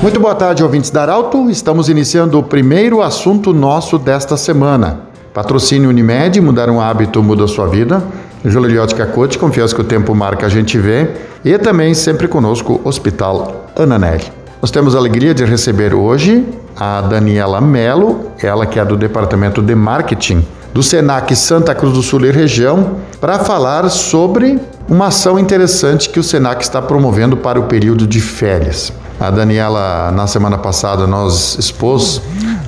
Muito boa tarde, ouvintes da Arauto. Estamos iniciando o primeiro assunto nosso desta semana. Patrocínio Unimed, mudar um hábito muda sua vida. Júlio Liotti Cacote, confiança que o tempo marca a gente vê. E também sempre conosco, Hospital Ananelli. Nós temos a alegria de receber hoje a Daniela Melo, ela que é do Departamento de Marketing do Senac Santa Cruz do Sul e região, para falar sobre uma ação interessante que o Senac está promovendo para o período de férias. A Daniela, na semana passada, nós expôs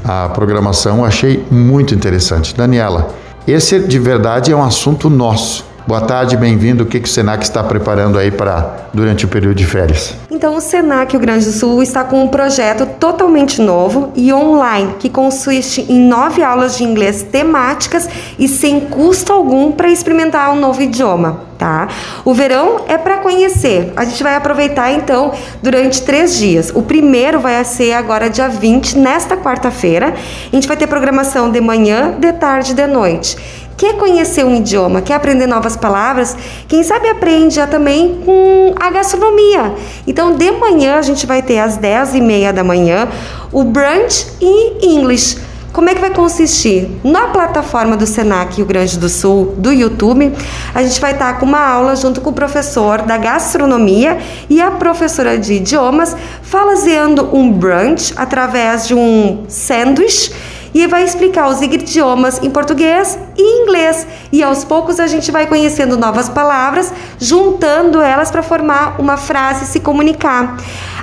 a programação, achei muito interessante. Daniela, esse de verdade é um assunto nosso. Boa tarde, bem-vindo. O que, que o Senac está preparando aí para durante o período de férias? Então, o Senac Rio Grande do Sul está com um projeto totalmente novo e online, que consiste em nove aulas de inglês temáticas e sem custo algum para experimentar um novo idioma. Tá? O verão é para conhecer. A gente vai aproveitar então durante três dias. O primeiro vai ser agora dia 20, nesta quarta-feira. A gente vai ter programação de manhã, de tarde e de noite quer conhecer um idioma, quer aprender novas palavras, quem sabe aprende já também com a gastronomia. Então, de manhã a gente vai ter às 10 e meia da manhã o brunch em English. Como é que vai consistir? Na plataforma do Senac Rio Grande do Sul, do YouTube, a gente vai estar com uma aula junto com o professor da gastronomia e a professora de idiomas, fazendo um brunch através de um sanduíche e vai explicar os idiomas em português e inglês. E aos poucos a gente vai conhecendo novas palavras, juntando elas para formar uma frase e se comunicar.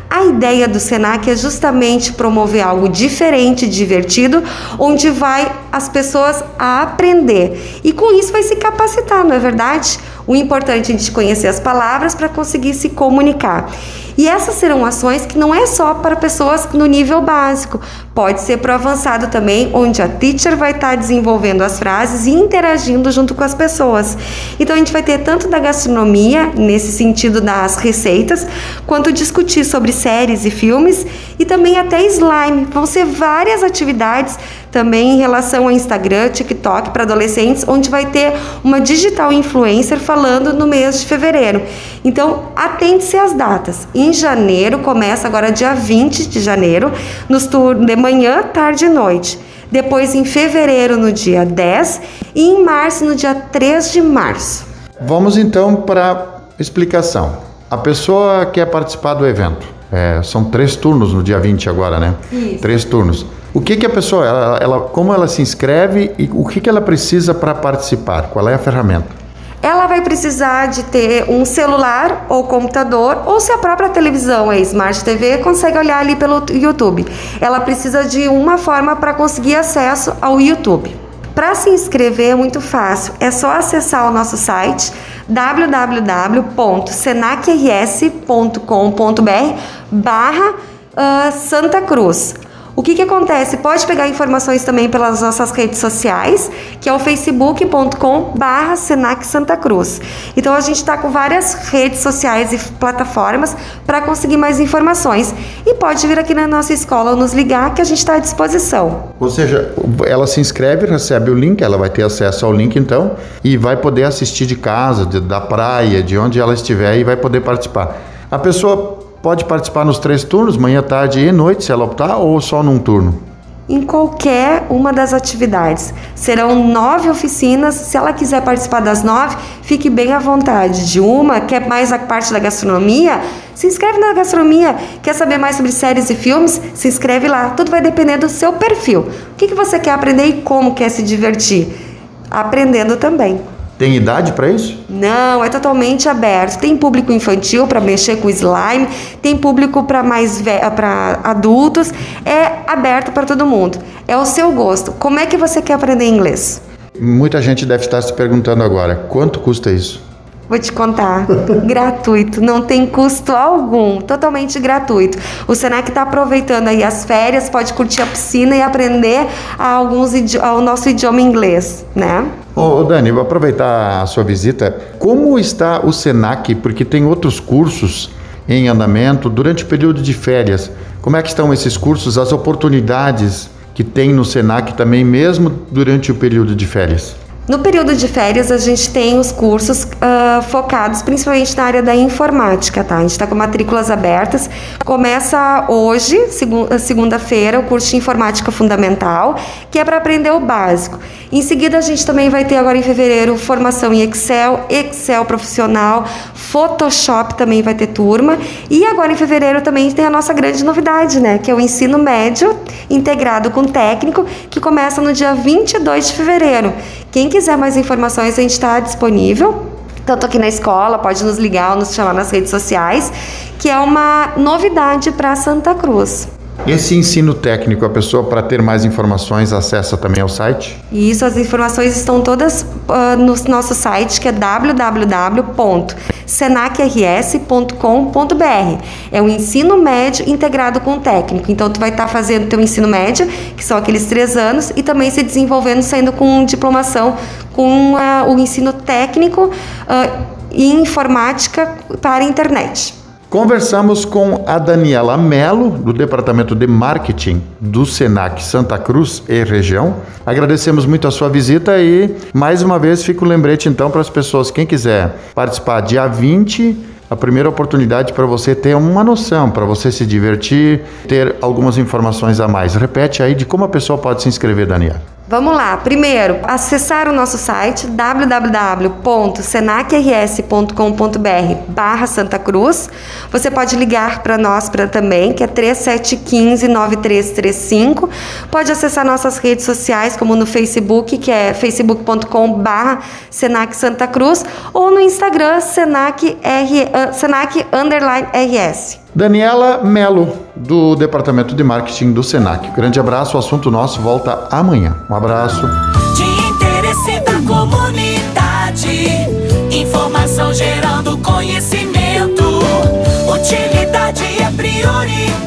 A ideia do Senac é justamente promover algo diferente, divertido, onde vai as pessoas a aprender. E com isso vai se capacitar, não é verdade? O importante é a gente conhecer as palavras para conseguir se comunicar. E essas serão ações que não é só para pessoas no nível básico, pode ser para o avançado também, onde a teacher vai estar tá desenvolvendo as frases e interagindo junto com as pessoas. Então a gente vai ter tanto da gastronomia, nesse sentido das receitas, quanto discutir sobre séries e filmes e também até slime. Vão ser várias atividades também em relação ao Instagram, TikTok para adolescentes, onde vai ter uma digital influencer falando no mês de fevereiro. Então, atente-se às datas. Em janeiro, começa agora dia 20 de janeiro, nos turnos de manhã, tarde e noite. Depois em fevereiro, no dia 10, e em março, no dia 3 de março. Vamos então para explicação. A pessoa quer participar do evento. É, são três turnos no dia 20 agora, né? Isso. Três turnos. O que, que a pessoa, ela, ela, como ela se inscreve e o que, que ela precisa para participar? Qual é a ferramenta? Vai precisar de ter um celular ou computador, ou se a própria televisão é Smart TV, consegue olhar ali pelo YouTube. Ela precisa de uma forma para conseguir acesso ao YouTube. Para se inscrever é muito fácil, é só acessar o nosso site www.senacrs.com.br barra uh, Santa Cruz. O que, que acontece? Pode pegar informações também pelas nossas redes sociais, que é o facebook.com barra Senac Santa Cruz. Então a gente está com várias redes sociais e plataformas para conseguir mais informações. E pode vir aqui na nossa escola ou nos ligar que a gente está à disposição. Ou seja, ela se inscreve, recebe o link, ela vai ter acesso ao link então, e vai poder assistir de casa, de, da praia, de onde ela estiver e vai poder participar. A pessoa Pode participar nos três turnos, manhã, tarde e noite, se ela optar, ou só num turno? Em qualquer uma das atividades. Serão nove oficinas. Se ela quiser participar das nove, fique bem à vontade. De uma, quer mais a parte da gastronomia? Se inscreve na gastronomia. Quer saber mais sobre séries e filmes? Se inscreve lá. Tudo vai depender do seu perfil. O que, que você quer aprender e como quer se divertir? Aprendendo também. Tem idade para isso? Não, é totalmente aberto. Tem público infantil para mexer com slime, tem público para mais para adultos, é aberto para todo mundo. É o seu gosto. Como é que você quer aprender inglês? Muita gente deve estar se perguntando agora, quanto custa isso? Vou te contar. gratuito, não tem custo algum, totalmente gratuito. O Senac está aproveitando aí as férias, pode curtir a piscina e aprender alguns o nosso idioma inglês, né? Ô, Dani, vou aproveitar a sua visita. Como está o SENAC? Porque tem outros cursos em andamento durante o período de férias. Como é que estão esses cursos, as oportunidades que tem no SENAC também, mesmo durante o período de férias? No período de férias, a gente tem os cursos uh, focados principalmente na área da informática, tá? A gente está com matrículas abertas. Começa hoje, segunda-feira, o curso de informática fundamental, que é para aprender o básico. Em seguida, a gente também vai ter agora em fevereiro formação em Excel, Excel profissional, Photoshop também vai ter turma. E agora em fevereiro também tem a nossa grande novidade, né? Que é o ensino médio integrado com técnico, que começa no dia 22 de fevereiro. Quem quiser mais informações, a gente está disponível tanto aqui na escola, pode nos ligar ou nos chamar nas redes sociais, que é uma novidade para Santa Cruz. Esse ensino técnico, a pessoa, para ter mais informações, acessa também ao site? Isso, as informações estão todas uh, no nosso site, que é www.senacrs.com.br. É o ensino médio integrado com o técnico. Então, tu vai estar tá fazendo teu ensino médio, que são aqueles três anos, e também se desenvolvendo, saindo com diplomação com uh, o ensino técnico uh, e informática para a internet. Conversamos com a Daniela Melo, do Departamento de Marketing do Senac Santa Cruz e região. Agradecemos muito a sua visita e, mais uma vez, fica o lembrete então para as pessoas, quem quiser participar dia 20 a primeira oportunidade para você ter uma noção, para você se divertir, ter algumas informações a mais. Repete aí de como a pessoa pode se inscrever, Daniela. Vamos lá. Primeiro, acessar o nosso site www.senacrs.com.br barra Santa Cruz. Você pode ligar para nós pra, também, que é 3715-9335. Pode acessar nossas redes sociais, como no Facebook, que é facebook.com barra Senac Santa Cruz, ou no Instagram, Senac, R, Senac underline RS. Daniela Melo, do Departamento de Marketing do Senac. Grande abraço, o assunto nosso volta amanhã. Um abraço. De interesse da comunidade, informação gerando conhecimento, utilidade é prioridade.